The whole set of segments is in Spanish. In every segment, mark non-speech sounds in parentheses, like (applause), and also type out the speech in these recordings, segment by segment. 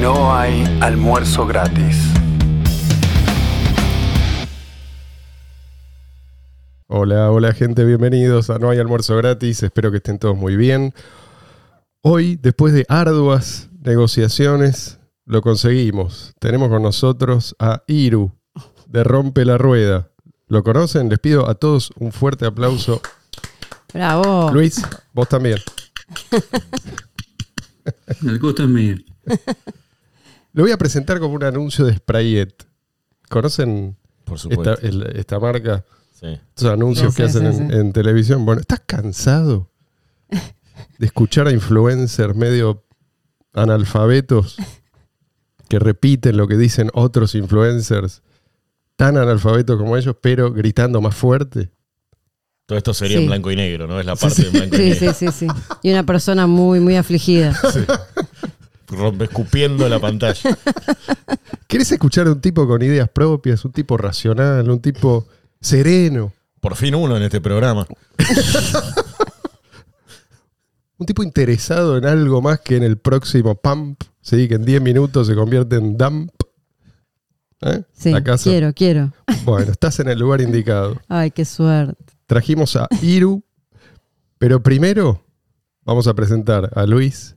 No hay almuerzo gratis. Hola, hola gente, bienvenidos a No hay almuerzo gratis, espero que estén todos muy bien. Hoy, después de arduas negociaciones, lo conseguimos. Tenemos con nosotros a Iru, de Rompe la Rueda. ¿Lo conocen? Les pido a todos un fuerte aplauso. Bravo. Luis, vos también. El gusto es mío. Lo voy a presentar como un anuncio de Sprayet. ¿Conocen Por esta, el- esta marca? Sí. Estos anuncios Sí, que sí, hacen sí, en, sí. en televisión. Bueno, ¿estás cansado de escuchar a influencers medio analfabetos que repiten lo que dicen otros influencers tan analfabetos como ellos, pero gritando más fuerte? Todo esto sería Sí. en blanco y negro, ¿no? Es la parte en blanco y Sí, negro. sí, sí, sí. Y una persona muy, muy afligida. Rompe escupiendo la pantalla. (laughs) ¿Querés escuchar a un tipo con ideas propias, un tipo racional, un tipo sereno, Por fin uno en este programa. (laughs) un tipo interesado en algo más que en el próximo pump? Sí, que en 10 minutos se convierte en dump. ¿Eh? Sí, ¿Acaso? quiero, quiero. Bueno, estás en el lugar indicado. (laughs) Ay, qué suerte. Trajimos a Iru, pero primero vamos a presentar a Luis.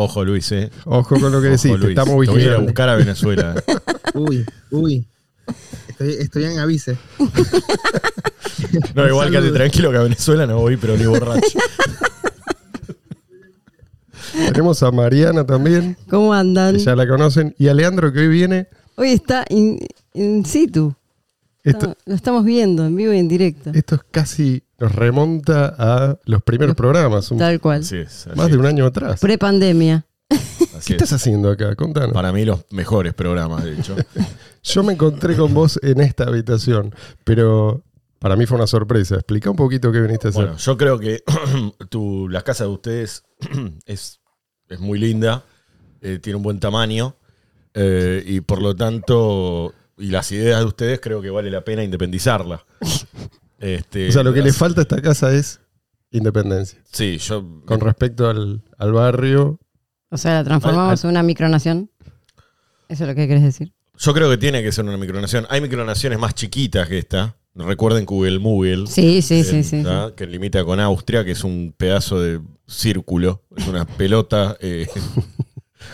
Ojo, Luis, ¿eh? Ojo con lo que decís, estamos Te voy a ir a vigilando. buscar a Venezuela. (laughs) Uy, uy. Estoy, estoy en avise. No, igual quédate tranquilo que a Venezuela no voy, pero ni borracho. Tenemos a Mariana también, ¿Cómo andan? que ya la conocen, y a Leandro que hoy viene. Hoy está in, in situ. Esto, lo estamos viendo en vivo y en directo. esto es casi, nos remonta a los primeros programas, un- Tal cual. Así es. así más de un año atrás. Pre-pandemia. ¿Qué estás es. haciendo acá? Contanos. Para mí los mejores programas, de hecho. (laughs) Yo me encontré con vos en esta habitación, pero para mí fue una sorpresa. Explica un poquito qué viniste a hacer. Bueno, yo creo que (clears throat) tu, la casa de ustedes (clears throat) es, es muy linda, eh, tiene un buen tamaño eh, y por lo tanto, y las ideas de ustedes creo que vale la pena independizarla. (laughs) Este, o sea, lo que le falta a esta casa es independencia. Sí, yo. Con respecto al, al barrio, O sea, la transformamos en una micronación. Eso es lo que querés decir. Yo creo que tiene que ser una micronación. Hay micronaciones más chiquitas que esta. Recuerden Google Moogle. Sí, sí, sí, sí. Que limita con Austria, que es un pedazo de círculo. Es una pelota. eh, (laughs)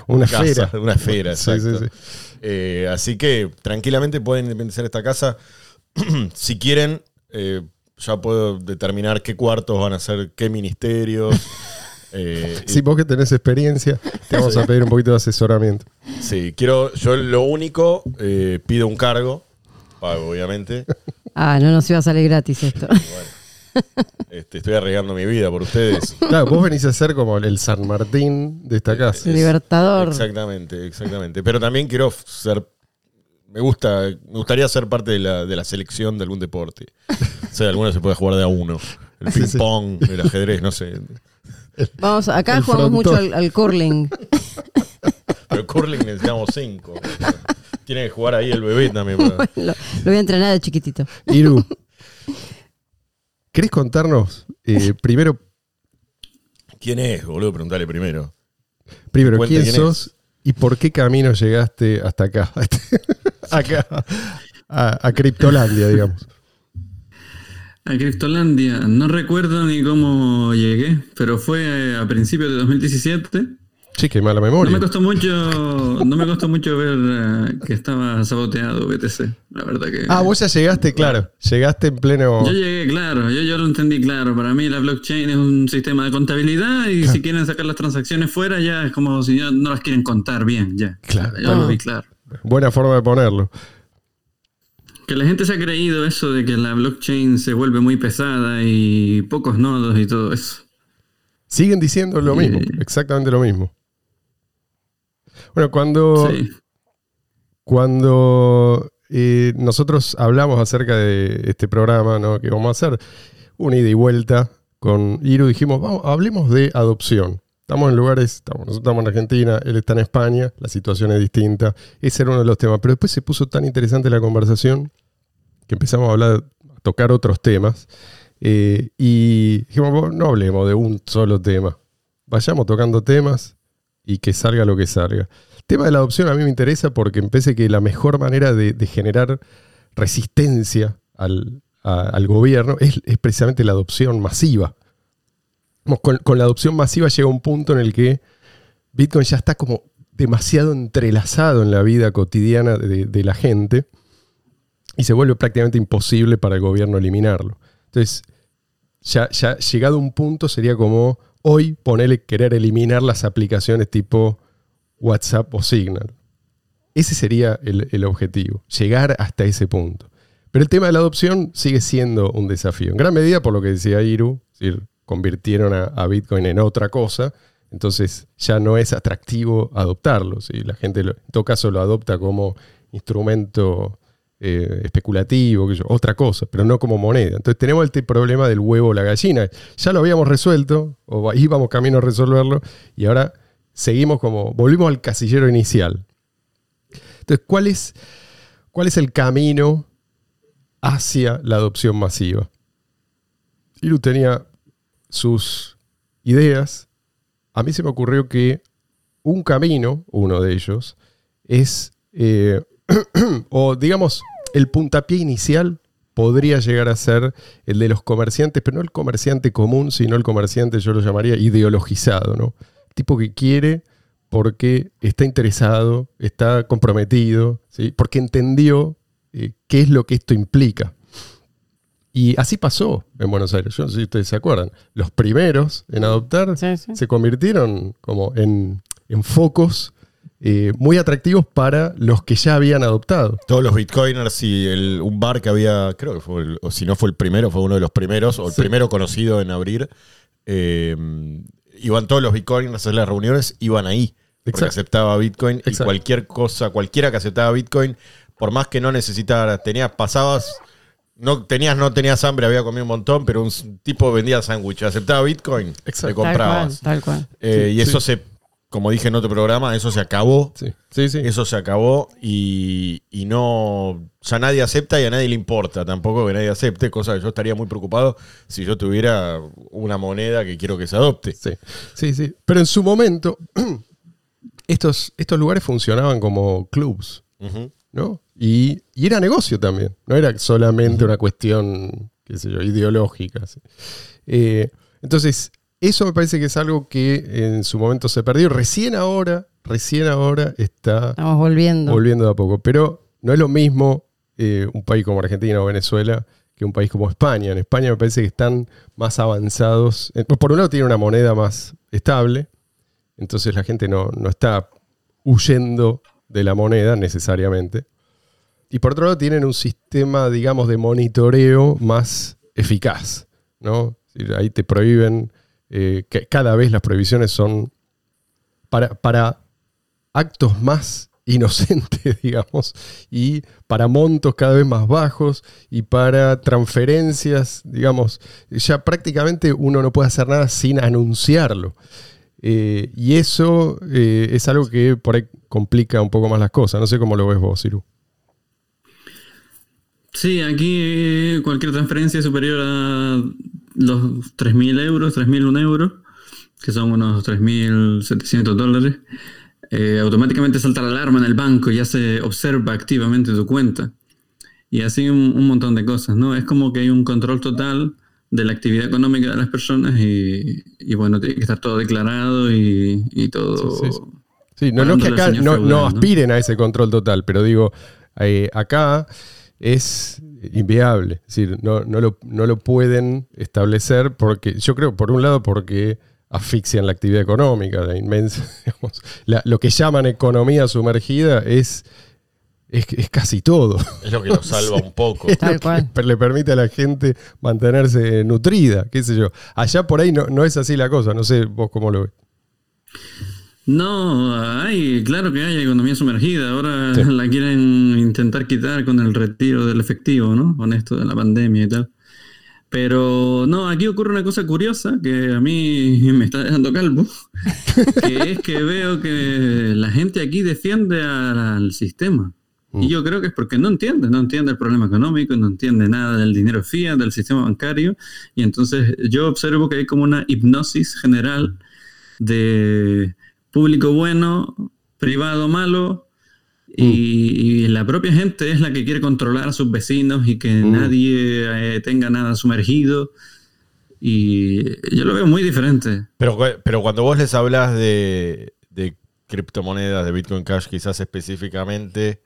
una casa, esfera. Una esfera, Sí, exacto. sí, Eh, así que tranquilamente pueden independizar esta casa. (clears throat) si quieren, eh, ya puedo determinar qué cuartos van a ser qué ministerios. (laughs) Eh, Si vos que tenés experiencia, te vamos a pedir un poquito de asesoramiento. Sí, quiero, yo lo único, eh, pido un cargo, pago obviamente. Ah, no nos iba a salir gratis esto. Este, estoy arriesgando mi vida por ustedes. (laughs) Claro, vos venís a ser como el San Martín de esta casa. Libertador. Exactamente, exactamente. Pero también quiero ser, me gusta, me gustaría ser parte de la, de la selección de algún deporte. O sea, alguno se puede jugar de a uno. El ping sí. pong, el ajedrez, no sé. Vamos, acá El jugamos frontón. mucho al, al curling. Pero el curling necesitamos cinco. Tiene que jugar ahí el bebé también. (laughs) para- lo voy a entrenar de chiquitito. Iru, (laughs) ¿querés contarnos eh, primero, ¿Quién es, boludo? Preguntale primero. primero Cuente quién quién sos y por qué camino llegaste hasta acá? (laughs) acá, a, a Criptolandia, digamos. A Cristolandia, no recuerdo ni cómo llegué, pero fue a principios de 2017. Sí, qué mala No memoria. me costó mucho, no me costó mucho ver eh, que estaba saboteado BTC. La verdad que. Ah, vos ya llegaste, claro. Llegaste en pleno. Yo llegué, claro, yo, yo lo entendí claro. Para mí la blockchain es un sistema de contabilidad y si quieren sacar las transacciones fuera ya es como si no, no las quieren contar bien, ya. Claro. Yo lo vi claro. Buena forma de ponerlo. Que la gente se ha creído eso de que la blockchain se vuelve muy pesada y pocos nodos y todo eso. Siguen diciendo lo mismo, Eh. exactamente lo mismo. Bueno, cuando, Sí. cuando eh, nosotros hablamos acerca de este programa ¿no? que vamos a hacer, una ida y vuelta con Iru, dijimos, vamos, hablemos de adopción. Estamos en lugares, estamos, nosotros estamos en Argentina, él está en España, la situación es distinta. Ese era uno de los temas. Pero después se puso tan interesante la conversación que empezamos a hablar, a tocar otros temas. eh, y dijimos, "Bueno, no hablemos de un solo tema. Vayamos tocando temas y que salga lo que salga. tema de la adopción a mí me interesa porque me que la mejor manera de, generar resistencia al, al gobierno es, es precisamente la adopción masiva. Con, con la adopción masiva llega un punto en el que Bitcoin ya está como demasiado entrelazado en la vida cotidiana de, la gente y se vuelve prácticamente imposible para el gobierno eliminarlo. Entonces, ya, ya llegado un punto sería como hoy ponerle querer eliminar las aplicaciones tipo WhatsApp o Signal. Ese sería el, objetivo, llegar hasta ese punto. Pero el tema de la adopción sigue siendo un desafío. En gran medida por lo que decía Iru, convirtieron a, Bitcoin en otra cosa, entonces ya no es atractivo adoptarlo. ¿sí? La gente en todo caso lo adopta como instrumento eh, especulativo, sé yo, otra cosa, pero no como moneda. Entonces tenemos este problema del huevo o la gallina. Ya lo habíamos resuelto, o íbamos camino a resolverlo, y ahora seguimos como, volvimos al casillero inicial. Entonces, ¿cuál es, cuál es el camino hacia la adopción masiva? Iru tenía sus ideas. A mí se me ocurrió que un camino, uno de ellos, es, eh, o digamos, el puntapié inicial podría llegar a ser el de los comerciantes, pero no el comerciante común, sino el comerciante, yo lo llamaría ideologizado, ¿no? Tipo que quiere porque está interesado, está comprometido, ¿sí? porque entendió eh, qué es lo que esto implica. Y así pasó en Buenos Aires. Yo no sé si ustedes se acuerdan. Los primeros en adoptar Sí, sí. se convirtieron como en, en focos eh, muy atractivos para los que ya habían adoptado. Todos los bitcoiners y el- un bar que había, creo que fue, el- o si no fue el primero, fue uno de los primeros, o el Sí. primero conocido en abrir. eh, iban todos los bitcoiners a hacer las reuniones, iban ahí. Porque Exacto. aceptaba bitcoin y cualquier cosa, cualquiera que aceptaba bitcoin, por más que no necesitara, tenías, pasabas, no tenías, no tenías hambre, había comido un montón, pero un tipo vendía sándwich, aceptaba bitcoin, Exacto. le Tal cual, comprabas. tal cual. Eh, Sí, y eso sí. se, como dije en otro programa, eso se acabó. Sí, sí, sí. Eso se acabó y, y no. Ya nadie acepta y a nadie le importa tampoco que nadie acepte, cosa que yo estaría muy preocupado si yo tuviera una moneda que quiero que se adopte. Sí, sí, sí. Pero en su momento, (clears throat) estos, estos lugares funcionaban como clubs. ¿no? Y, y era negocio también. No era solamente una cuestión, qué sé yo, ideológica. ¿sí? Eh, entonces, eso me parece que es algo que en su momento se perdió. Recién ahora, recién ahora está Estamos volviendo. volviendo de a poco. Pero no es lo mismo eh, un país como Argentina o Venezuela que un país como España. En España me parece que están más avanzados. Por un lado tiene una moneda más estable, entonces la gente no, no está huyendo de la moneda necesariamente. Y por otro lado tienen un sistema, digamos, de monitoreo más eficaz. ¿no? Ahí te prohíben, eh, que cada vez las prohibiciones son para, para actos más (laughs) inocentes, (laughs) digamos, y para montos cada vez más bajos y para transferencias, digamos, ya prácticamente uno no puede hacer nada sin anunciarlo. Eh, y eso eh, es algo que por ahí complica un poco más las cosas. No sé cómo lo ves vos, Iru. Sí, aquí cualquier transferencia superior a los 3.000 euros, 3.001 euros, que son unos 3.700 dólares, eh, automáticamente salta la alarma en el banco y ya se observa activamente tu cuenta. Y así un, un montón de cosas, ¿no? Es como que hay un control total de la actividad económica de las personas y, y bueno, tiene que estar todo declarado y, y todo... Sí, sí, sí. Sí, no, no es que acá no, feudal, ¿no? aspiren a ese control total, pero digo, eh, acá es inviable. Es decir, no, no lo, no lo pueden establecer porque, yo creo, por un lado, porque asfixian la actividad económica, la inmensa, (laughs) digamos, la- lo que llaman economía sumergida es, es, es casi todo. Es lo que nos (laughs) salva un poco. Es Tal lo que cual. per- (laughs) le permite a la gente mantenerse nutrida, qué sé yo. Allá por ahí no, no es así la cosa, no sé vos cómo lo ves. No, hay, claro que hay economía sumergida. Ahora Sí. (laughs) la quieren intentar quitar con el retiro del efectivo, ¿no? Con esto de la pandemia y tal. Pero no, aquí ocurre una cosa curiosa que a mí (laughs) me está dejando calvo, (laughs) que es que veo que la gente aquí defiende al, sistema. Y yo creo que es porque no entiende, no entiende el problema económico, no entiende nada del dinero fiat, del sistema bancario. Y entonces yo observo que hay como una hipnosis general de público bueno, privado malo y, y la propia gente es la que quiere controlar a sus vecinos y que Mm. nadie eh, tenga nada sumergido. Y yo lo veo muy diferente. Pero, pero cuando vos les hablas de, de criptomonedas, de Bitcoin Cash quizás específicamente,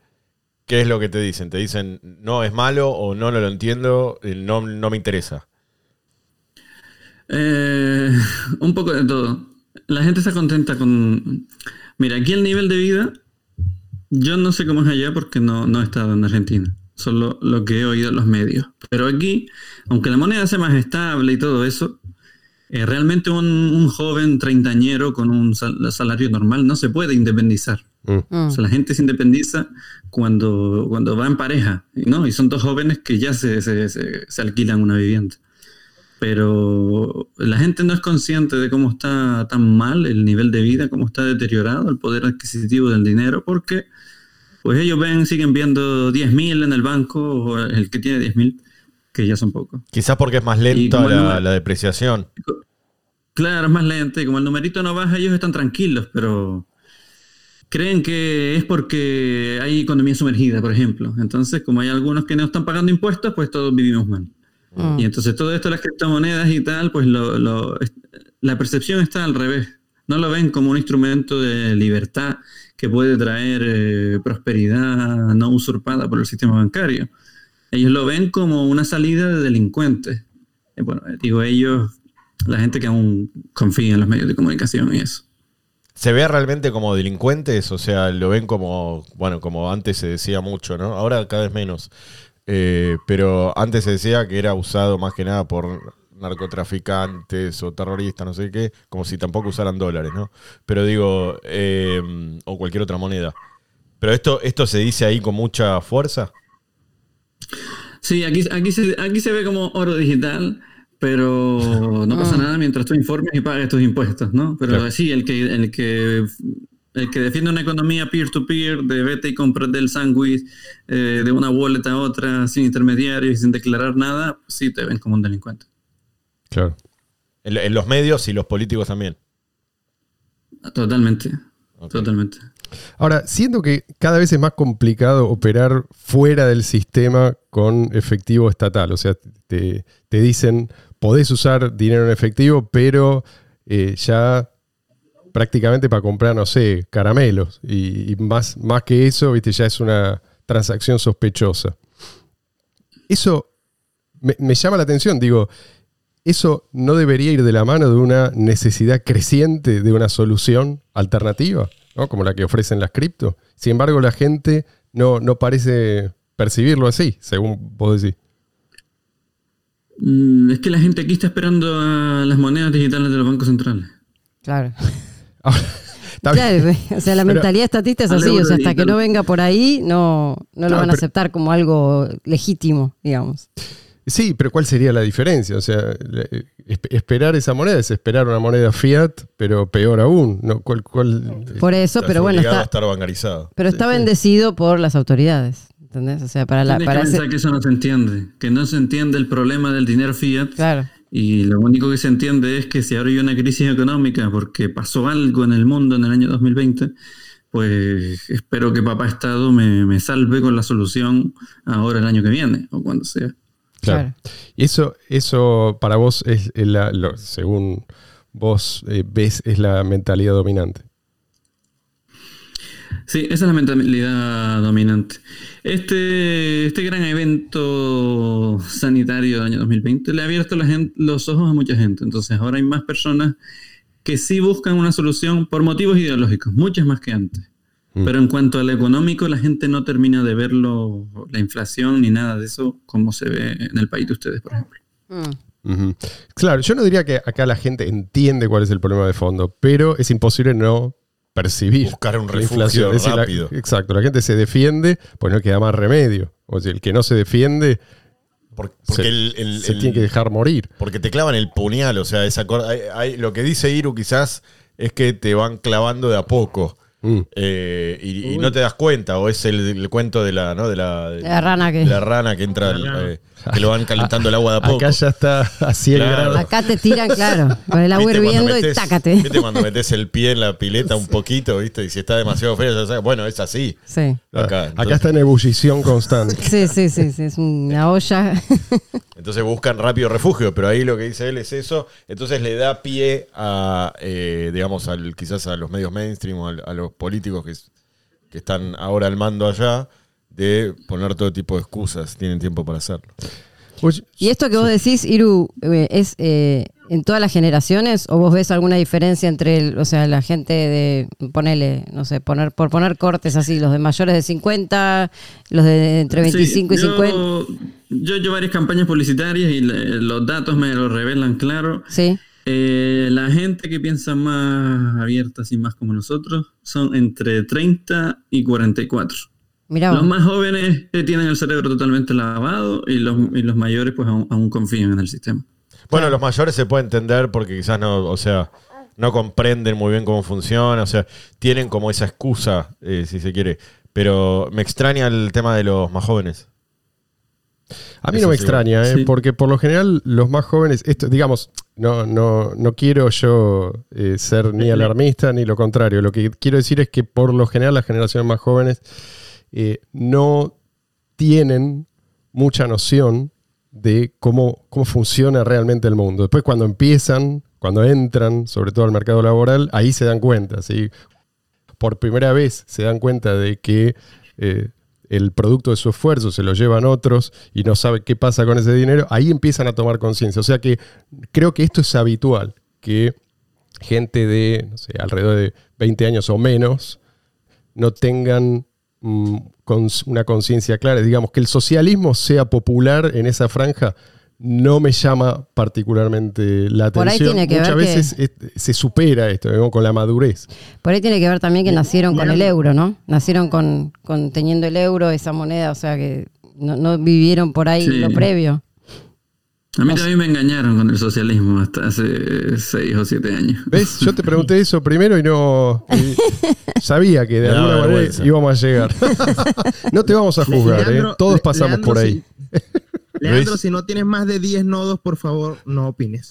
¿qué es lo que te dicen? ¿Te dicen no es malo o no, no lo entiendo, no, no me interesa? Eh, (laughs) un poco de todo. La gente está contenta con... Mira, aquí el nivel de vida, yo no sé cómo es allá porque no, no he estado en Argentina. Solo lo que he oído en los medios. Pero aquí, aunque la moneda sea más estable y todo eso, eh, realmente un, un joven treintañero con un sal- salario normal no se puede independizar. Mm. Mm. O sea, la gente se independiza cuando, cuando va en pareja, ¿no? Y son dos jóvenes que ya se, se- se- se alquilan una vivienda. Pero la gente no es consciente de cómo está tan mal el nivel de vida, cómo está deteriorado el poder adquisitivo del dinero, porque pues ellos ven, siguen viendo 10.000 en el banco, o el que tiene 10.000, que ya son pocos. Quizás porque es más lenta la, depreciación. Claro, es más lento y como el numerito no baja, ellos están tranquilos, pero creen que es porque hay economía sumergida, por ejemplo. Entonces, como hay algunos que no están pagando impuestos, pues todos vivimos mal. Mm. Y entonces todo esto, las criptomonedas y tal, pues lo- la percepción está al revés. No lo ven como un instrumento de libertad que puede traer eh, prosperidad no usurpada por el sistema bancario. Ellos lo ven como una salida de delincuentes. Eh, Bueno, eh, digo ellos, la gente que aún confía en los medios de comunicación y eso. ¿Se ve realmente como delincuentes? O sea, lo ven como, bueno, como antes se decía mucho, ¿no? Ahora cada vez menos. Eh, pero antes se decía que era usado más que nada por narcotraficantes o terroristas, no sé qué, como si tampoco usaran dólares, ¿no? Pero digo, eh, o cualquier otra moneda. Pero esto, esto se dice ahí con mucha fuerza. Sí, aquí, aquí, se, aquí se ve como oro digital, pero no pasa Ah. nada mientras tú informes y pagues tus impuestos, ¿no? Pero Claro. sí, el que, el que el que defiende una economía peer-to-peer, de vete y comprate el sándwich eh, de una wallet a otra sin intermediarios y sin declarar nada, pues sí te ven como un delincuente. Claro. En, en los medios y los políticos también. Totalmente, Ok. totalmente. Ahora, siento que cada vez es más complicado operar fuera del sistema con efectivo estatal. O sea, te, te dicen, podés usar dinero en efectivo, pero eh, ya prácticamente para comprar, no sé, caramelos. Y, y más, más que eso, viste, ya es una transacción sospechosa. Eso me, me llama la atención, digo, ¿eso no debería ir de la mano de una necesidad creciente de una solución alternativa, ¿no? como la que ofrecen las cripto? Sin embargo, la gente no, no parece percibirlo así, según vos decís. Mm, es que la gente aquí está esperando a las monedas digitales de los bancos centrales. Claro. (laughs) Está. Claro, o sea, la Pero- mentalidad estatista es así, o sea, hasta que no venga por ahí, no, no lo van a pero- aceptar como algo legítimo, digamos. Sí, pero ¿cuál sería la diferencia? O sea, esperar esa moneda es esperar una moneda fiat, pero peor aún. ¿no? ¿Cuál, cuál- Por eso, pero bueno, obligado a está, estar bancarizado. pero está bendecido por las autoridades, ¿entendés? O sea, para la, para que ese- que eso no se entiende, que no se entiende el problema del dinero fiat claro, y lo único que se entiende es que si ahora hay una crisis económica porque pasó algo en el mundo en el año 2020, pues espero que papá Estado me, me salve con la solución ahora el año que viene o cuando sea. Claro. claro. Y eso, eso para vos es la, lo- según vos eh, ves, es la mentalidad dominante. Sí, esa es la mentalidad dominante. Este, este gran evento sanitario del año 2020 le ha abierto la los ojos a mucha gente. Entonces ahora hay más personas que sí buscan una solución por motivos ideológicos, muchas más que antes. Mm. Pero en cuanto al económico, la gente no termina de verlo, la inflación ni nada de eso, como se ve en el país de ustedes, por ejemplo. Mm. Claro, yo no diría que acá la gente entiende cuál es el problema de fondo, pero es imposible no percibir Buscar un refugio decir, la- rápido. exacto, la gente se defiende, pues no queda más remedio. O sea, el que no se defiende Por- Porque, se, el- el- se el- tiene que dejar morir. porque te clavan el puñal, o sea, esa cor- hay- hay- lo que dice Iru quizás es que te van clavando de a poco. Mm. eh, y, y no te das cuenta, o es el, el cuento de la, ¿no? de la, de La rana que- de la rana que entra, al- eh, que lo van calentando el agua de a poco. Acá ya está a 100 Claro. grados. Acá te tiran, claro, con el agua ¿Viste cuando hirviendo y tácate. ¿Viste cuando metes el pie en la pileta un poquito, viste? Y si está demasiado ya sabes, bueno, es así. Sí. Acá, Acá está en ebullición constante. Sí, sí, sí, sí, es una olla. (laughs) entonces buscan rápido refugio, pero ahí lo que dice él es eso. Entonces le da pie a, eh, digamos, al, quizás a los medios mainstream o a, los políticos que, es- que están ahora al mando allá de poner todo tipo de excusas. Tienen tiempo para hacerlo. Y esto que vos decís, Iru, eh, ¿es eh, en todas las generaciones o vos ves alguna diferencia entre, el- o sea, la gente de, ponele, no sé, poner por poner cortes así, los de mayores de 50, los de entre 25 Sí, y 50? yo, yo hecho varias campañas publicitarias y le- los datos me lo revelan claro. Sí, Eh, la gente que piensa más abierta, así más como nosotros, son entre 30 y 44. mirá Los más jóvenes eh, tienen el cerebro totalmente lavado y los, y los mayores pues aún, aún confían en el sistema. Bueno, los mayores se puede entender porque quizás no, o sea, no comprenden muy bien cómo funciona, o sea, tienen como esa excusa, eh, si se quiere. Pero me extraña el tema de los más jóvenes. A mí Eso no me sí, extraña, ¿eh? sí. porque por lo general los más jóvenes, esto, digamos, no, no, no quiero yo eh, ser ni alarmista ni lo contrario. Lo que quiero decir es que por lo general las generaciones más jóvenes eh, no tienen mucha noción de cómo, cómo funciona realmente el mundo. Después cuando empiezan, cuando entran, sobre todo al mercado laboral, ahí se dan cuenta, ¿sí? Por primera vez se dan cuenta de que eh, el producto de su esfuerzo se lo llevan otros y no sabe qué pasa con ese dinero, ahí empiezan a tomar conciencia. O sea que creo que esto es habitual, que gente de, no sé, alrededor de 20 años o menos no tengan mm, cons- una conciencia clara. Digamos, que el socialismo sea popular en esa franja no me llama particularmente la Por ahí atención. tiene que Muchas ver veces es- se supera esto, ¿no? con la madurez. Por ahí tiene que ver también que nacieron con el euro, ¿no? Nacieron con, con teniendo el euro, esa moneda, o sea que no, no vivieron por ahí Sí. lo previo. A mí también me engañaron con el socialismo hasta hace 6 o 7 años. ¿Ves? Yo te pregunté eso primero y no. y (laughs) sabía que de alguna manera vergüenza. íbamos a llegar. (laughs) no te vamos a juzgar, ¿eh? Todos pasamos Leandro, por ahí. si- (laughs) Leandro, si no tienes más de 10 nodos, por favor, no opines.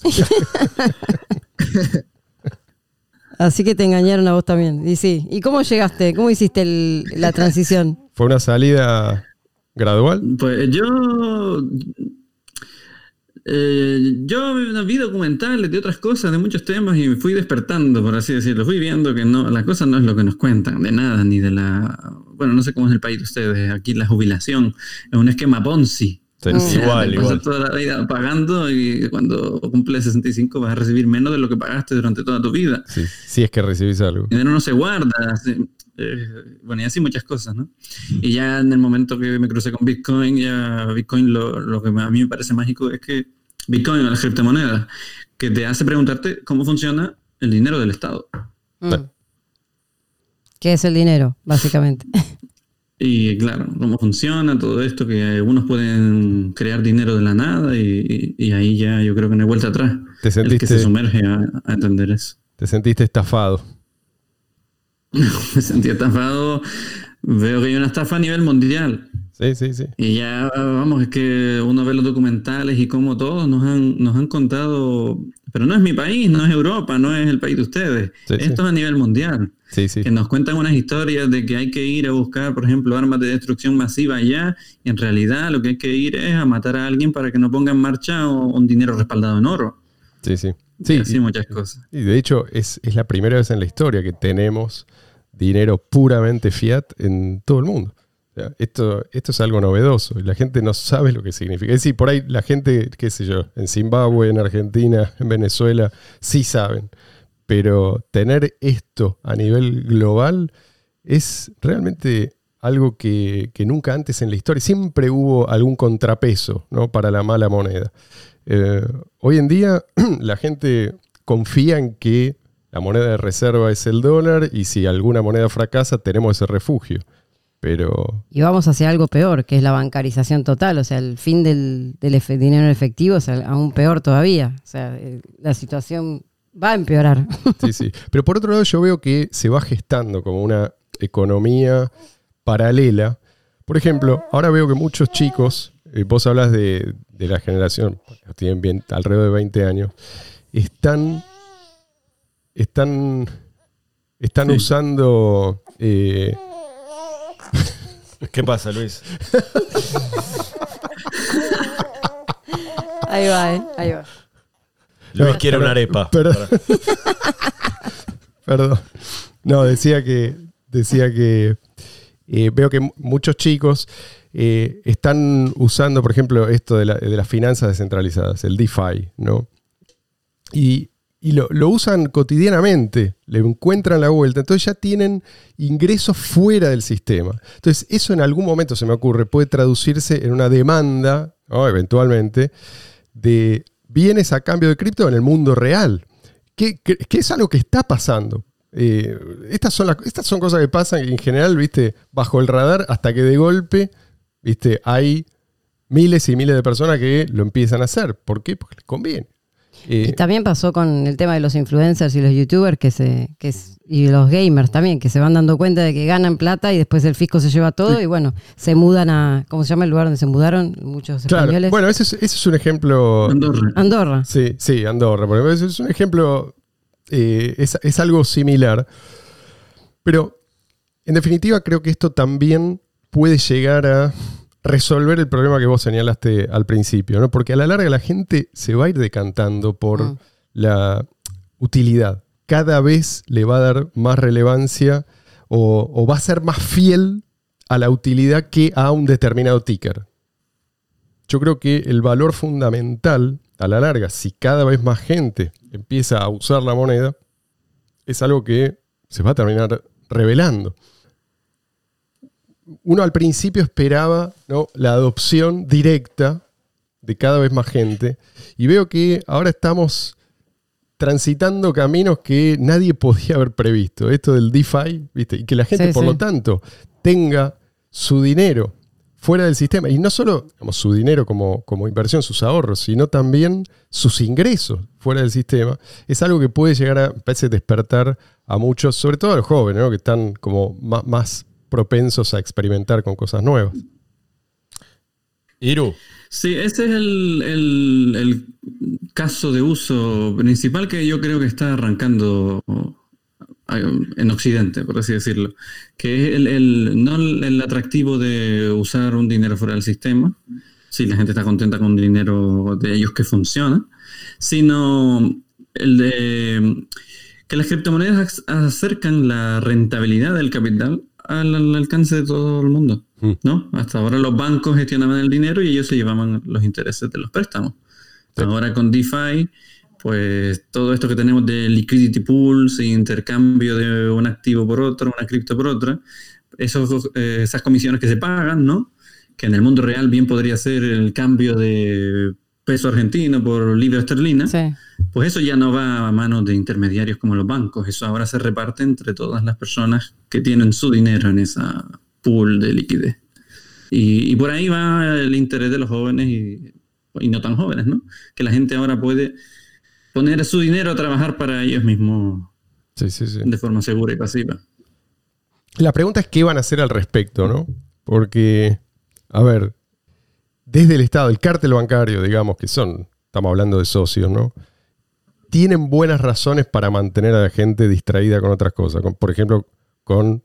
Así que te engañaron a vos también. Y sí. ¿Y cómo llegaste? ¿Cómo hiciste el- la transición? Fue una salida gradual. Pues yo. Eh, yo vi documentales de otras cosas, de muchos temas, y me fui despertando, por así decirlo. Fui viendo que no, la cosa no es lo que nos cuentan, de nada, ni de la. Bueno, no sé cómo es el país de ustedes. Aquí la jubilación es un esquema Ponzi. Sí. Igual, Te igual. pasas toda la vida pagando y cuando cumples 65 vas a recibir menos de lo que pagaste durante toda tu vida. Sí, si es que recibís algo. El dinero no se guarda. así, eh, bueno, y así muchas cosas, ¿no? Y ya en el momento que me crucé con Bitcoin, ya Bitcoin lo, lo que a mí me parece mágico es que Bitcoin o las criptomonedas, que te hace preguntarte cómo funciona el dinero del Estado. Mm. ¿Qué es el dinero, básicamente? (laughs) Y claro, cómo funciona todo esto, que algunos pueden crear dinero de la nada y, y- y ahí ya yo creo que no hay vuelta atrás. Te El que sentiste, se sumerge a, a entender eso. te sentiste estafado. (laughs) Me sentí estafado. Veo que hay una estafa a nivel mundial. Sí, sí, sí. Y ya, vamos, es que uno ve los documentales y como todos nos han, nos han contado, pero no es mi país, no es Europa, no es el país de ustedes. Sí, Esto sí. es a nivel mundial. Sí, sí. Que nos cuentan unas historias de que hay que ir a buscar, por ejemplo, armas de destrucción masiva allá, y en realidad lo que hay que ir es a matar a alguien para que no ponga en marcha un dinero respaldado en oro. Sí, sí. y Sí, así muchas cosas. Y de hecho, es, es la primera vez en la historia que tenemos dinero puramente fiat en todo el mundo. Esto, esto es algo novedoso y la gente no sabe lo que significa. Es decir, por ahí la gente, qué sé yo, en Zimbabue, en Argentina, en Venezuela, sí saben. Pero tener esto a nivel global es realmente algo que, que nunca antes en la historia, siempre hubo algún contrapeso ¿no? para la mala moneda. Eh, hoy en día (clears throat) la gente confía en que la moneda de reserva es el dólar y si alguna moneda fracasa tenemos ese refugio. Pero Y vamos hacia algo peor, que es la bancarización total, o sea, el fin del, del efe- dinero en efectivo es aún peor todavía. O sea, eh, la situación Va a empeorar. (laughs) Sí, sí. Pero por otro lado, yo veo que se va gestando como una economía paralela. Por ejemplo, ahora veo que muchos chicos, eh, vos hablas de, de la generación, tienen bien alrededor de 20 años, están. Están. Están Sí. usando. eh, ¿Qué pasa, Luis? Ahí va, eh, ahí va. Luis quiere una arepa. Perdón. (laughs) Perdón. No, decía que. Decía que. eh, veo que mu- muchos chicos eh, están usando, por ejemplo, esto de, la- de las finanzas descentralizadas, el DeFi, ¿no? Y, y lo, usan cotidianamente, le encuentran la vuelta, entonces ya tienen ingresos fuera del sistema. Entonces, eso en algún momento se me ocurre, puede traducirse en una demanda, eventualmente, de bienes a cambio de cripto en el mundo real, que, que- que es algo que está pasando. Eh, estas, son estas son cosas que pasan en general, viste, bajo el radar, hasta que de golpe, viste, hay miles y miles de personas que lo empiezan a hacer. ¿Por qué? Porque les conviene. Y también pasó con el tema de los influencers y los youtubers que se, que es- y los gamers también, que se van dando cuenta de que ganan plata y después el fisco se lleva todo y bueno, se mudan a, ¿cómo se llama el lugar donde se mudaron? Muchos claro, españoles. bueno, ese es, ese es un ejemplo. Andorra. Andorra. Sí, sí, Andorra. por ejemplo, ese es un ejemplo. eh, es, es algo similar. Pero, en definitiva, creo que esto también puede llegar a resolver el problema que vos señalaste al principio, ¿no? Porque a la larga la gente se va a ir decantando por Mm. la utilidad. Cada vez le va a dar más relevancia o, o va a ser más fiel a la utilidad que a un determinado ticker. Yo creo que el valor fundamental, a la larga, si cada vez más gente empieza a usar la moneda, es algo que se va a terminar revelando. Uno al principio esperaba ¿no? la adopción directa de cada vez más gente y veo que ahora estamos transitando caminos que nadie (laughs) podía haber previsto. Esto del DeFi, ¿viste? Y que la gente, Sí, por sí. lo tanto, tenga su dinero fuera del sistema. Y no solo digamos, su dinero como, como inversión, sus ahorros, sino también sus ingresos fuera del sistema. Es algo que puede llegar a, parece, despertar a muchos, sobre todo a los jóvenes, ¿no? que están como más, más propensos a experimentar con cosas nuevas. Iru, Sí, ese es el, el- el caso de uso principal que yo creo que está arrancando en Occidente, por así decirlo, que es el, el- no el, atractivo de usar un dinero fuera del sistema, si la gente está contenta con dinero de ellos que funciona, sino el de que las criptomonedas ac- acercan la rentabilidad del capital al, al alcance de todo el mundo. Mm. ¿no? Hasta ahora los bancos gestionaban el dinero y ellos se llevaban los intereses de los préstamos. Sí. Ahora con DeFi, pues todo esto que tenemos de liquidity pools e intercambio de un activo por otro, una cripto por otra, esos, eh, esas comisiones que se pagan, ¿no? Que en el mundo real bien podría ser el cambio de peso argentino por libra esterlina, Sí. pues eso ya no va a manos de intermediarios como los bancos, eso ahora se reparte entre todas las personas que tienen su dinero en esa pool de liquidez. Y, y por ahí va el interés de los jóvenes y, y no tan jóvenes, ¿no? Que la gente ahora puede poner su dinero a trabajar para ellos mismos Sí, sí, sí. de forma segura y pasiva. La pregunta es qué van a hacer al respecto, ¿no? Porque, a ver, desde el Estado, el cártel bancario, digamos, que son, estamos hablando de socios, ¿no? Tienen buenas razones para mantener a la gente distraída con otras cosas. con- por ejemplo, con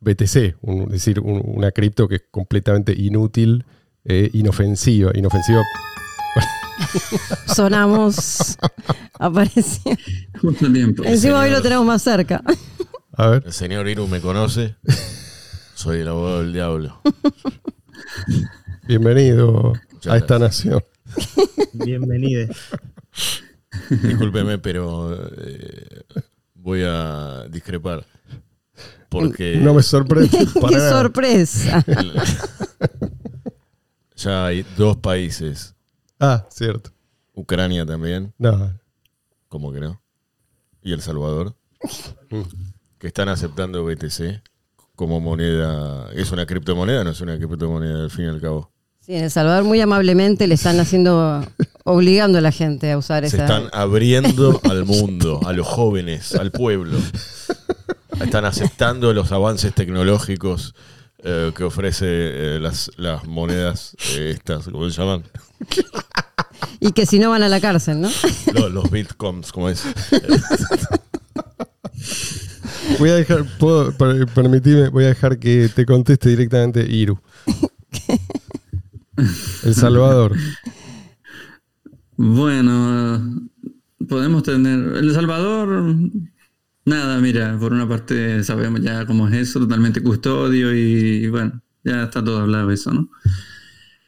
BTC, un- es decir, un- una cripto que es completamente inútil, eh, inofensiva. Inofensiva Sonamos. (laughs) Apareció. Justo a tiempo. Encima hoy señor. lo tenemos más cerca. A ver, el señor Iru me conoce. Soy el abogado del diablo. (laughs) bienvenido Muchas a esta gracias. nación. (laughs) Bienvenido. Discúlpeme, pero eh, voy a discrepar. Porque No me sorprende. (laughs) ¡Qué sorpresa! (laughs) ya hay dos países, Ah, cierto. Ucrania también, No, como que no, y El Salvador, que están aceptando BTC como moneda. ¿Es una criptomoneda? No es una criptomoneda al fin y al cabo. Sí, en El Salvador muy amablemente le están haciendo obligando a la gente a usar Se esa. están abriendo al mundo, a los jóvenes, al pueblo. Están aceptando los avances tecnológicos eh, que ofrece eh, las, las monedas eh, estas, ¿cómo se llaman? Y que si no van a la cárcel, ¿no? Los, los bitcoins, ¿cómo es? Voy a dejar, puedo, per- permitime, voy a dejar que te conteste directamente Iru. El Salvador. Bueno, podemos tener. El Salvador, nada, mira, por una parte sabemos ya cómo es eso, totalmente custodio y, bueno, ya está todo hablado eso, ¿no?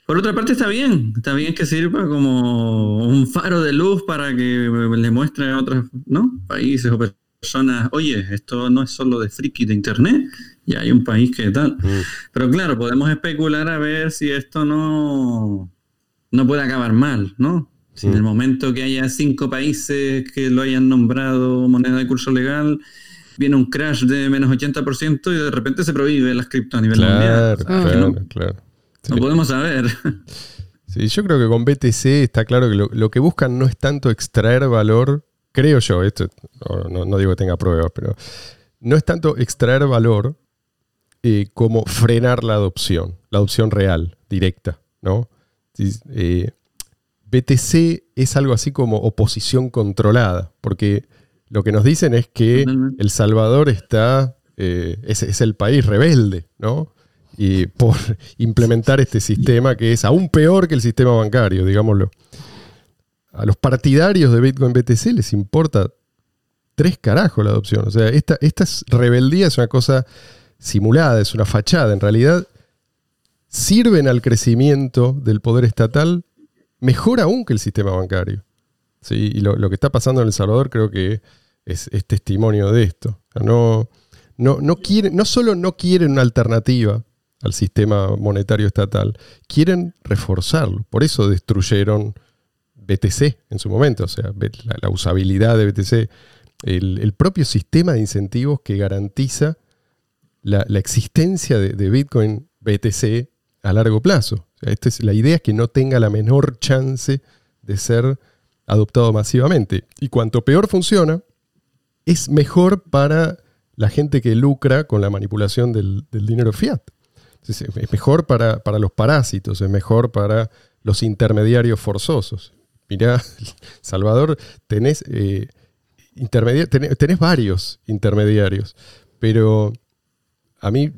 Por otra parte está bien, está bien que sirva como un faro de luz para que le muestre a otros ¿no? países o personas, oye, esto no es solo de friki de internet, ya hay un país que tal. Pero claro, podemos especular a ver si esto no, no puede acabar mal, ¿no? Si en el momento que haya cinco países que lo hayan nombrado moneda de curso legal, viene un crash de menos 80% y de repente se prohíbe las cripto a nivel Claro, mundial. claro, ¿no? claro. No podemos saber. Sí, yo creo que con BTC está claro que lo, lo que buscan no es tanto extraer valor, creo yo, esto no- no digo que tenga pruebas, pero no es tanto extraer valor eh, como frenar la adopción, la adopción real, directa, ¿no? Eh, BTC es algo así como oposición controlada, porque lo que nos dicen es que. El Salvador está, eh, es, es el país rebelde, ¿no? Y por (laughs) implementar este sistema que es aún peor que el sistema bancario, digámoslo. A los partidarios de Bitcoin BTC les importa tres carajos la adopción. O sea, esta, esta es- rebeldía es una cosa simulada, es una fachada. En realidad, sirven al crecimiento del poder estatal mejor aún que el sistema bancario. Sí, y lo, que está pasando en El Salvador creo que es, es testimonio de esto. No, no, no, quieren, no solo no quieren una alternativa al sistema monetario estatal, quieren reforzarlo. Por eso destruyeron BTC en su momento, o sea, la, usabilidad de BTC, el propio sistema de incentivos que garantiza la, existencia de, Bitcoin BTC a largo plazo. Esta es, la idea es que no tenga la menor chance de ser adoptado masivamente. Y cuanto peor funciona, es mejor para la gente que lucra con la manipulación del, dinero fiat. Es mejor para, para los parásitos, es mejor para los intermediarios forzosos. Mirá, (laughs) Salvador, eh, tenés, tenés varios intermediarios, pero a mí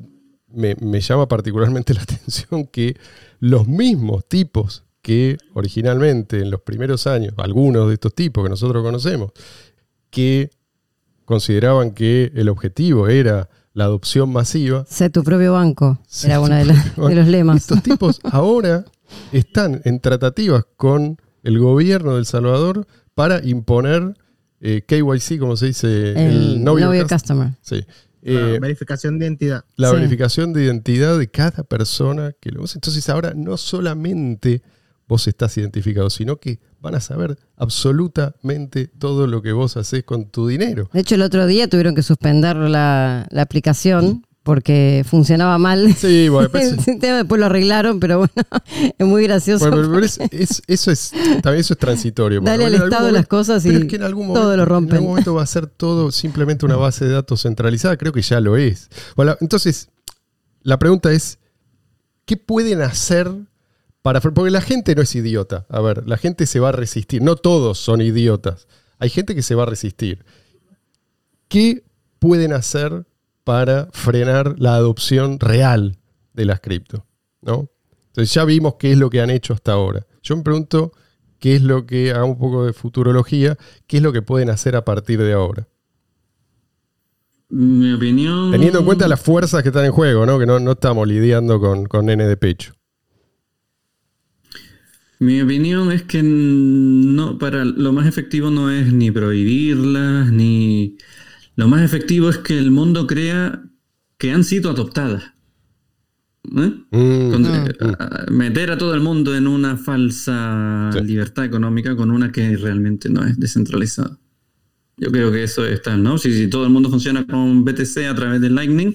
me, me llama particularmente la (laughs) atención que los mismos tipos que originalmente en los primeros años, algunos de estos tipos que nosotros conocemos, que consideraban que el objetivo era la adopción masiva, Sé tu propio banco. Sé Era uno de, los lemas. estos tipos (laughs) ahora están en tratativas con el gobierno de El Salvador para imponer eh, KYC, como se dice, El know your Customer. customer. Sí. La Eh, verificación de identidad. la Sí. verificación de identidad de cada persona que lo usa. Entonces ahora no solamente vos estás identificado, sino que van a saber absolutamente todo lo que vos haces con tu dinero. De hecho, el otro día tuvieron que suspender la, la aplicación porque funcionaba mal. Sí, bueno, pero (laughs) El es- sistema después lo arreglaron, pero bueno, (laughs) es muy gracioso. bueno, pero- es- es- eso es también eso es transitorio. Dale al en estado de las cosas y pero es que en algún todo momento, lo En rompen. algún momento va a ser todo simplemente una base de datos centralizada. Creo que ya lo es. Bueno, entonces, la pregunta es, ¿qué pueden hacer para... Porque la gente no es idiota. A ver, la gente se va a resistir. No todos son idiotas. Hay gente que se va a resistir. ¿Qué pueden hacer para frenar la adopción real de las cripto? ¿no? Entonces ya vimos qué es lo que han hecho hasta ahora. Yo me pregunto qué es lo que, hagamos un poco de futurología, qué es lo que pueden hacer a partir de ahora. Mi opinión. Teniendo en cuenta las fuerzas que están en juego, ¿no? que no, no estamos lidiando con, con nene de pecho. Mi opinión es que no, para lo más efectivo no es ni prohibirlas, ni lo más efectivo es que el mundo crea que han sido adoptadas. ¿Eh? Mm, Con- mm, eh, a- meter a todo el mundo en una falsa Sí. libertad económica con una que realmente no es descentralizada. Yo creo que eso está, ¿no? Si, si todo el mundo funciona con BTC a través de Lightning,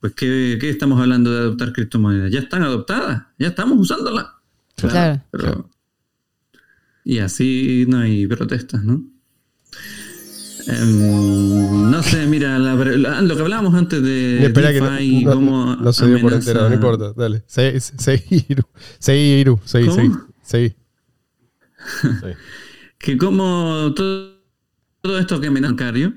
pues ¿qué, qué estamos hablando de adoptar criptomonedas? Ya están adoptadas, ya estamos usándolas. Claro. Pero Y así no hay protestas, ¿no? Em, no sé, mira, la- la- lo que hablábamos antes de Espera que no, y no- cómo no se dio por enterado, no importa. Dale. Seguí, seguí, Iru. Seguí, Iru. Seguí, (laughs) que como todo, todo esto que amenaza bancario,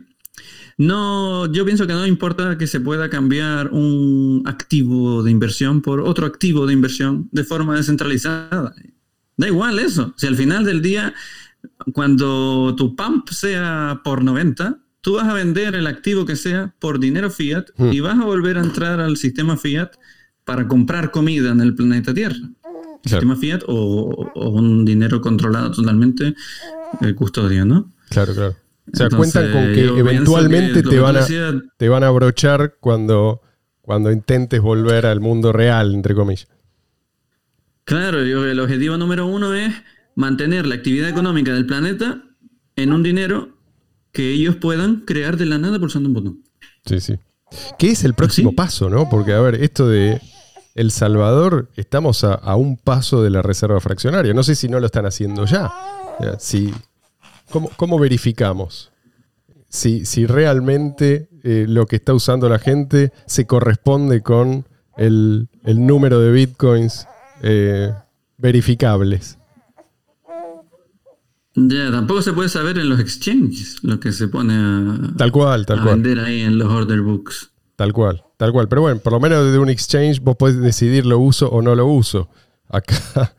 no, yo pienso que no importa que se pueda cambiar un activo de inversión por otro activo de inversión de forma descentralizada. Da igual eso. Si al final del día, cuando tu pump sea por 90, tú vas a vender el activo que sea por dinero fiat Hmm. y vas a volver a entrar al sistema fiat para comprar comida en el planeta Tierra. Sistema fiat o, o un dinero controlado totalmente el custodio, ¿no? Claro, claro. O sea, Entonces, cuentan con que eventualmente que te van, a, te van a abrochar cuando, cuando intentes volver al mundo real, entre comillas. Claro, yo- el objetivo número uno es mantener la actividad económica del planeta en un dinero que ellos puedan crear de la nada pulsando un botón. Sí, sí. ¿Qué es el próximo ¿Sí? paso, no? Porque, a ver, esto de El Salvador, estamos a, a un paso de la reserva fraccionaria. No sé si no lo están haciendo ya. Si, ¿cómo, cómo verificamos? Si, si realmente eh, lo que está usando la gente se corresponde con el, el número de bitcoins eh, verificables. Ya, tampoco se puede saber en los exchanges lo que se pone a, Tal cual, tal a cual. vender ahí en los order books. Tal cual, tal cual. Pero bueno, por lo menos de un exchange vos podés decidir lo uso o no lo uso. Acá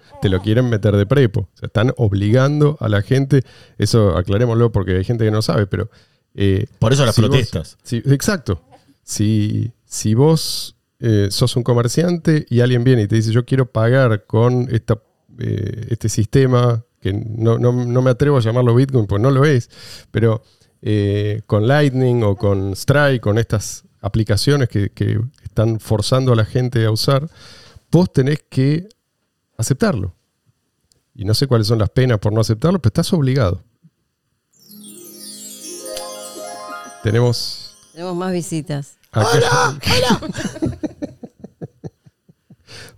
(laughs) te lo quieren meter de prepo. O sea, están obligando a la gente. Eso aclarémoslo porque hay gente que no sabe, pero. eh, Por eso las si vos- protestas. si- exacto. Si, si vos eh, sos un comerciante y alguien viene y te dice, yo quiero pagar con esta, eh, este sistema, que no, no- no me atrevo a llamarlo Bitcoin, pues no lo es, pero eh, con Lightning o con Strike, con estas aplicaciones que, que están forzando a la gente a usar, vos tenés que aceptarlo. Y no sé cuáles son las penas por no aceptarlo, pero estás obligado. Tenemos Tenemos más visitas. Acá- (laughs)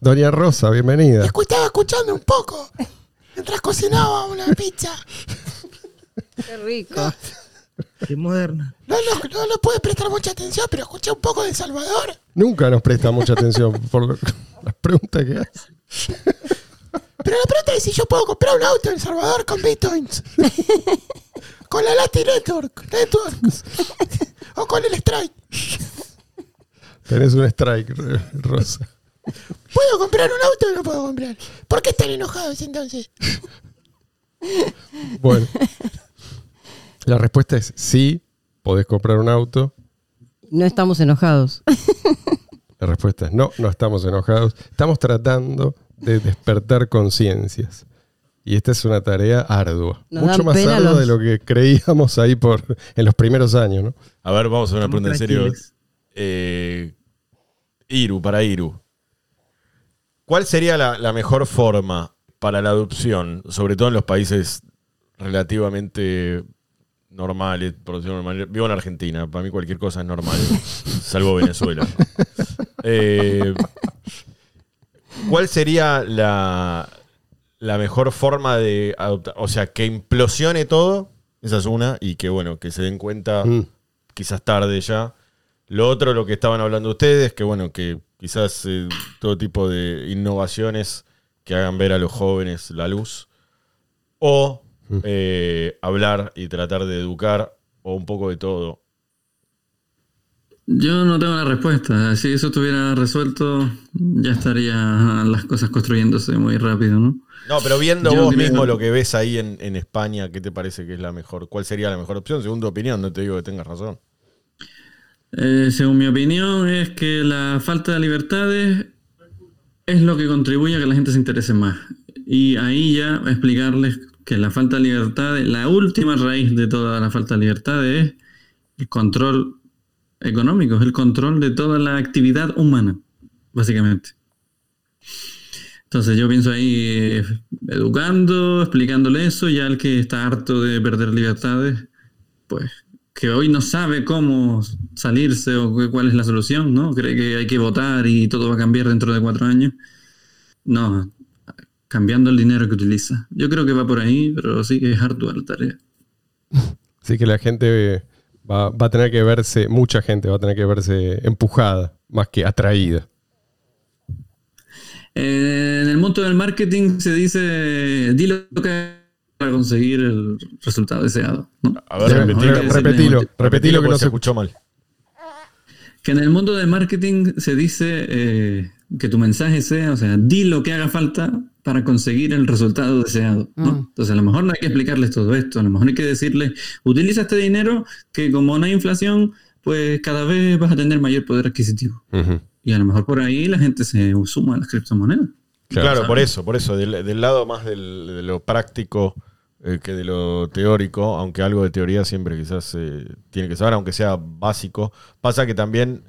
Doña Rosa, bienvenida. Estaba escuchando un poco mientras cocinaba una pizza. Qué rico. Qué moderna. No, no, no, prestar mucha atención, pero escuché un poco de Salvador. Nunca nos presta mucha atención por lo- las preguntas que hace. Pero la pregunta es si yo puedo comprar un auto en El Salvador con bitcoins. (laughs) con la Latin Network, Networks. o con el Strike. Tenés un strike, Rosa. ¿Puedo comprar un auto o no puedo comprar? ¿Por qué están enojados entonces? (laughs) Bueno. La respuesta es sí, podés comprar un auto. No estamos enojados. La respuesta es no, no estamos enojados. Estamos tratando de despertar conciencias. Y esta es una tarea ardua. Nos Mucho más ardua los- de lo que creíamos ahí por, en los primeros años, ¿no? A ver, vamos a hacer una pregunta en serio. Eh, Iru, para Iru. ¿Cuál sería la, la mejor forma para la adopción, sobre todo en los países relativamente normales, por decirlo normal? Vivo en Argentina, para mí cualquier cosa es normal, (laughs) salvo Venezuela. Eh, ¿Cuál sería la, la mejor forma de adoptar? O sea, que implosione todo, esa es una, y que bueno, que se den cuenta Mm. quizás tarde ya. Lo otro, lo que estaban hablando ustedes, que bueno, que quizás eh, todo tipo de innovaciones que hagan ver a los jóvenes la luz. O eh, hablar y tratar de educar, o un poco de todo. Yo no tengo la respuesta. Si eso estuviera resuelto, ya estarían las cosas construyéndose muy rápido, ¿no? No, pero viendo Yo vos mismo lo que ves ahí en, en España, ¿qué te parece que es la mejor? ¿Cuál sería la mejor opción? Según tu opinión, no te digo que tengas razón. Eh, según mi opinión, es que la falta de libertades es lo que contribuye a que la gente se interese más. Y ahí ya explicarles que la falta de libertades, la última raíz de toda la falta de libertades es el control económico, es el control de toda la actividad humana, básicamente. Entonces yo pienso ahí eh, educando, explicándole eso, ya el que está harto de perder libertades, pues que hoy no sabe cómo salirse o cu- cuál es la solución, ¿no? Cree que hay que votar y todo va a cambiar dentro de cuatro años. No, cambiando el dinero que utiliza. Yo creo que va por ahí, pero sí que es ardua la tarea. (laughs) Así que la gente va, va a tener que verse, mucha gente va a tener que verse empujada más que atraída. Eh, en el mundo del marketing se dice, di lo que para conseguir el resultado deseado. ¿no? A ver, Re- repetilo, decirle- repetilo, repetilo que no se escuchó mal. Que en el mundo del marketing se dice eh, que tu mensaje sea, o sea, di lo que haga falta para conseguir el resultado deseado. ¿no? Mm. Entonces, a lo mejor no hay que explicarles todo esto, a lo mejor hay que decirles, utiliza este dinero que como no hay inflación, pues cada vez vas a tener mayor poder adquisitivo. Y a lo mejor por ahí la gente se suma a las criptomonedas. Claro, por eso, por eso, del, del lado más del- de lo práctico eh, que de lo teórico, aunque algo de teoría siempre quizás eh, tiene que saber, aunque sea básico. Pasa que también,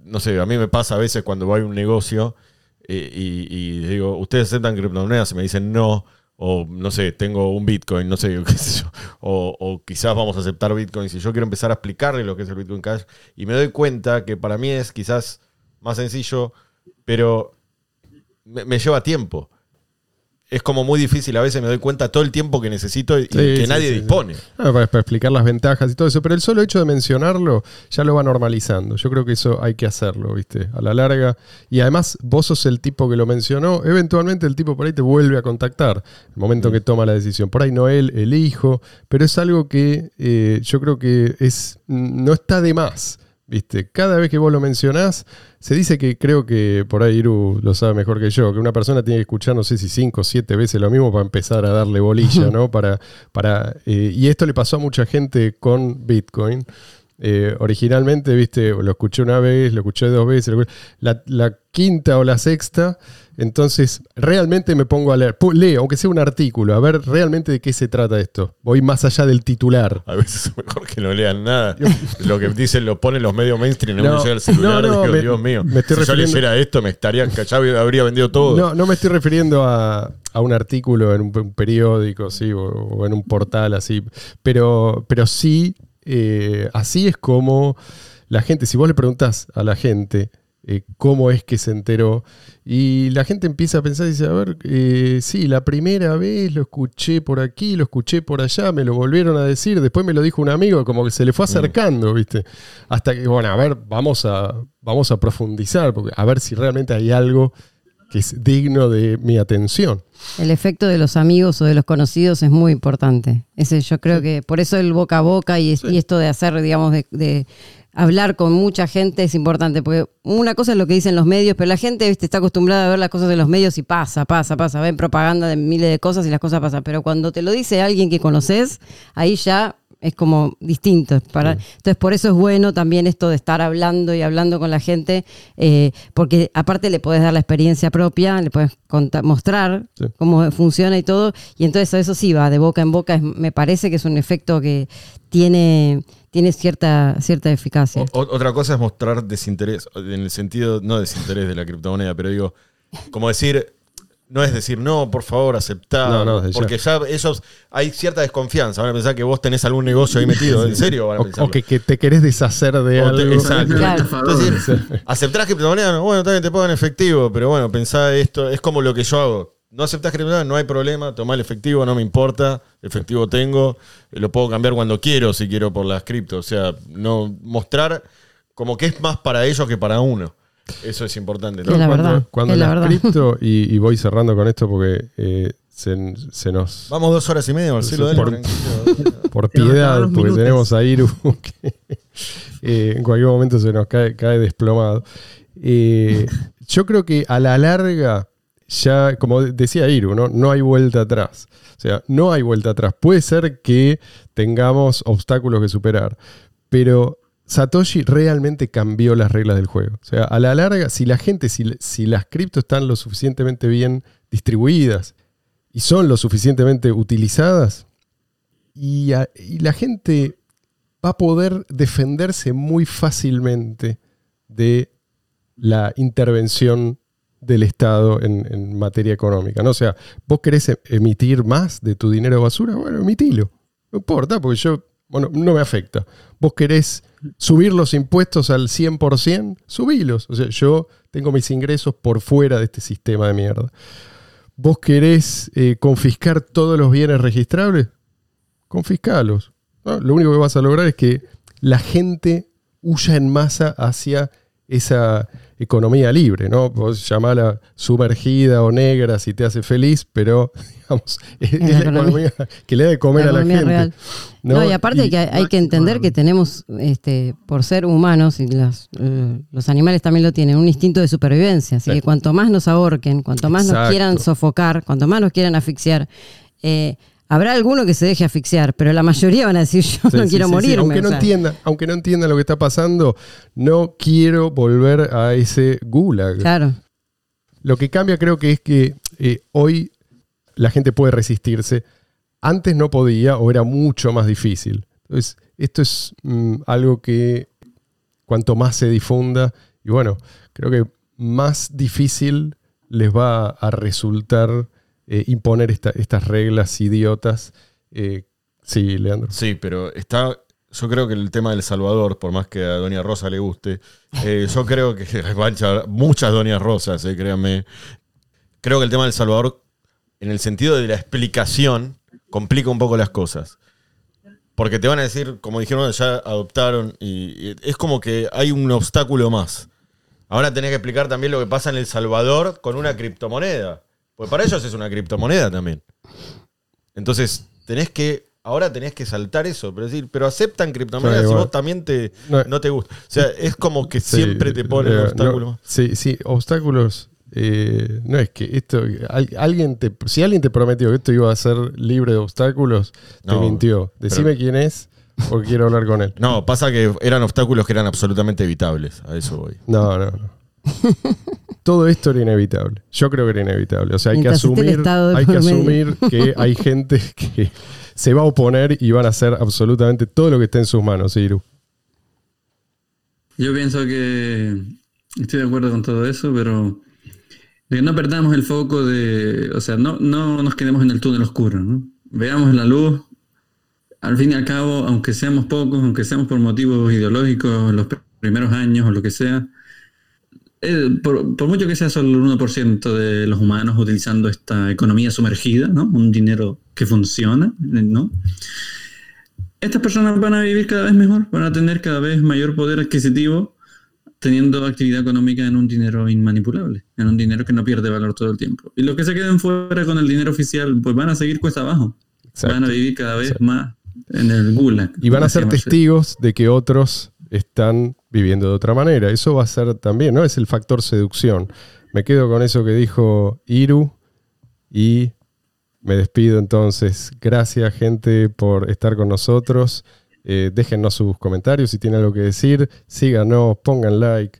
no sé, a mí me pasa a veces cuando voy a un negocio eh, y, digo, ¿ustedes aceptan criptomonedas? Y me dicen no, o no sé, tengo un Bitcoin, no sé, (laughs) qué sé yo, o, quizás vamos a aceptar Bitcoin. Si yo quiero empezar a explicarle lo que es el Bitcoin Cash, y me doy cuenta que para mí es quizás más sencillo, pero me lleva tiempo. Es como muy difícil, a veces me doy cuenta todo el tiempo que necesito y Sí, que sí, nadie sí, dispone. Ah, para, para explicar las ventajas y todo eso, pero el solo hecho de mencionarlo ya lo va normalizando. Yo creo que eso hay que hacerlo, ¿viste? A la larga. Y además, vos sos el tipo que lo mencionó, eventualmente el tipo por ahí te vuelve a contactar, el momento que toma la decisión. Por ahí no él, el hijo, pero es algo que eh, yo creo que es no está de más. ¿Viste? Cada vez que vos lo mencionás, se dice que creo que por ahí Iru lo sabe mejor que yo, que una persona tiene que escuchar, no sé si cinco o siete veces lo mismo para empezar a darle bolilla, (laughs) ¿no? Para, para, eh, y esto le pasó a mucha gente con Bitcoin. Eh, originalmente, viste, lo escuché una vez, lo escuché dos veces, escuché- la, la quinta o la sexta, entonces realmente me pongo a leer, leo, aunque sea un artículo, a ver realmente de qué se trata esto. Voy más allá del titular. A veces es mejor que no lean nada. (laughs) Lo que dicen lo ponen los medios mainstream, no, No, me llega el celular, no, no, digo, me- Dios mío. me estoy si yo refiriendo- leyera esto, me estaría, ya habría vendido todo. No, no me estoy refiriendo a, a un artículo en un, un periódico, sí, o, o en un portal así, pero, pero sí, eh, así es como la gente, si vos le preguntás a la gente eh, cómo es que se enteró, y la gente empieza a pensar y dice, a ver, eh, sí, la primera vez lo escuché por aquí, lo escuché por allá, me lo volvieron a decir, después me lo dijo un amigo, como que se le fue acercando, ¿viste? Hasta que, bueno, a ver, vamos a, vamos a profundizar, porque a ver si realmente hay algo que es digno de mi atención. El efecto de los amigos o de los conocidos es muy importante. Ese, yo creo que por eso el boca a boca y, es- y esto de hacer, digamos, de, de hablar con mucha gente es importante. Porque una cosa es lo que dicen los medios, pero la gente ¿viste? está acostumbrada a ver las cosas de los medios y pasa, pasa, pasa. Ven propaganda de miles de cosas y las cosas pasan. Pero cuando te lo dice alguien que conoces, ahí ya es como distinto. Para, Entonces, por eso es bueno también esto de estar hablando y hablando con la gente, eh, porque aparte le podés dar la experiencia propia, le puedes mostrar Sí. cómo funciona y todo, y entonces eso sí va de boca en boca. es- me parece que es un efecto que tiene, tiene cierta, cierta eficacia. O- otra cosa es mostrar desinterés, en el sentido, no desinterés de la criptomoneda, pero digo, como decir, no es decir, no, por favor, aceptá. No, no, desde porque ya esos, hay cierta desconfianza. Van a pensar que vos tenés algún negocio ahí metido. ¿En serio? Van a O, que, que te querés deshacer de O te- algo. exacto. Claro. Entonces, ¿aceptás criptomoneda? No, Bueno, también te pagan efectivo, pero bueno, pensá esto, es como lo que yo hago. No aceptás criptomoneda, no hay problema, tomá el efectivo, no me importa, efectivo tengo, eh, lo puedo cambiar cuando quiero, si quiero por las cripto. O sea, no mostrar como que es más para ellos que para uno. Eso es importante. ¿no? Es la cuando, verdad, Cuando es la las verdad. cripto, y, y voy cerrando con esto porque eh, se, se nos. Vamos dos horas y media, Marcelo. dale, Por- tranquilo. por piedad, porque minutos. tenemos a Iru que eh, en cualquier momento se nos cae, cae desplomado. Eh, yo creo que a la larga, ya, como decía Iru, ¿no? no hay vuelta atrás. O sea, no hay vuelta atrás. Puede ser que tengamos obstáculos que superar, pero Satoshi realmente cambió las reglas del juego. O sea, a la larga, si la gente, si, las criptos están lo suficientemente bien distribuidas y son lo suficientemente utilizadas, y, la gente va a poder defenderse muy fácilmente de la intervención del Estado en, materia económica. ¿no? O sea, vos querés emitir más de tu dinero basura, bueno, emitilo. No importa, porque yo, bueno, no me afecta. Vos querés subir los impuestos al 100%, subilos. O sea, yo tengo mis ingresos por fuera de este sistema de mierda. ¿Vos querés eh, confiscar todos los bienes registrables? Confiscalos. Lo único que vas a lograr es que la gente huya en masa hacia esa economía libre, ¿no? Vos llamala sumergida o negra si te hace feliz, pero (laughs) digamos, es, es la economía. que le da de comer La a la gente. real. No, y aparte que hay, hay que entender que tenemos, este, por ser humanos, y eh, los animales también lo tienen, un instinto de supervivencia. Así Sí. que cuanto más nos ahorquen, cuanto más nos quieran sofocar, cuanto más nos quieran asfixiar, eh, habrá alguno que se deje asfixiar, pero la mayoría van a decir yo Sí, no sí, quiero sí, morirme. Aunque no sea. entienda, aunque no entienda lo que está pasando, no quiero volver a ese gulag. Claro. Lo que cambia creo que es que eh, hoy la gente puede resistirse. Antes no podía o era mucho más difícil. Entonces, esto es mm, algo que cuanto más se difunda, y bueno, creo que más difícil les va a resultar eh, imponer esta- estas reglas idiotas. Eh, sí, Leandro. Sí, pero está. Yo creo que el tema del Salvador, por más que a Doña Rosa le guste, eh, yo creo que (laughs) muchas Doñas Rosas, créanme. Creo que el tema del Salvador, en el sentido de la explicación, complica un poco las cosas. Porque te van a decir, como dijeron, ya adoptaron, y es como que hay un obstáculo más. Ahora tenés que explicar también lo que pasa en El Salvador con una criptomoneda. Pues para ellos es una criptomoneda también. Entonces, tenés que. Ahora tenés que saltar eso, pero decir, pero aceptan criptomonedas si bueno. vos también te, No. no te gusta. O sea, es como que Sí, siempre te ponen eh, obstáculos. no, sí, sí, obstáculos. eh, no es que esto. al- alguien te, si alguien te prometió que esto iba a ser libre de obstáculos, te No, mintió. Decime quién es porque quiero hablar con él. No, pasa que eran obstáculos que eran absolutamente evitables. A eso voy. No, no, no. (laughs) Todo esto era inevitable. Yo creo que era inevitable. O sea, hay que Mientras asumir, hay que asumir que (laughs) hay gente que se va a oponer y van a hacer absolutamente todo lo que esté en sus manos, Iru. Yo pienso que estoy de acuerdo con todo eso, pero que no perdamos el foco de, o sea, no, no nos quedemos en el túnel oscuro, ¿no? Veamos la luz. Al fin y al cabo, aunque seamos pocos, aunque seamos por motivos ideológicos, los pr- primeros años o lo que sea, eh, por, por mucho que sea solo el 1% de los humanos utilizando esta economía sumergida, ¿no? Un dinero que funciona, ¿no? Estas personas van a vivir cada vez mejor, van a tener cada vez mayor poder adquisitivo, teniendo actividad económica en un dinero inmanipulable, en un dinero que no pierde valor todo el tiempo. Y los que se queden fuera con el dinero oficial, pues van a seguir cuesta abajo. Exacto. Van a vivir cada vez Exacto. más en el gulag. Y van a ser testigos de que otros están viviendo de otra manera. Eso va a ser también, ¿no? Es el factor seducción. Me quedo con eso que dijo Iru y me despido entonces. Gracias, gente, por estar con nosotros. Eh, déjennos sus comentarios si tienen algo que decir. Síganos, pongan like.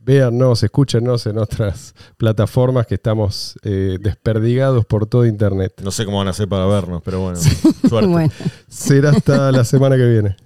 Véannos, escúchenos en otras plataformas que estamos eh, desperdigados por todo internet. No sé cómo van a hacer para vernos, pero bueno, suerte. (laughs) Bueno. Será hasta la semana que viene.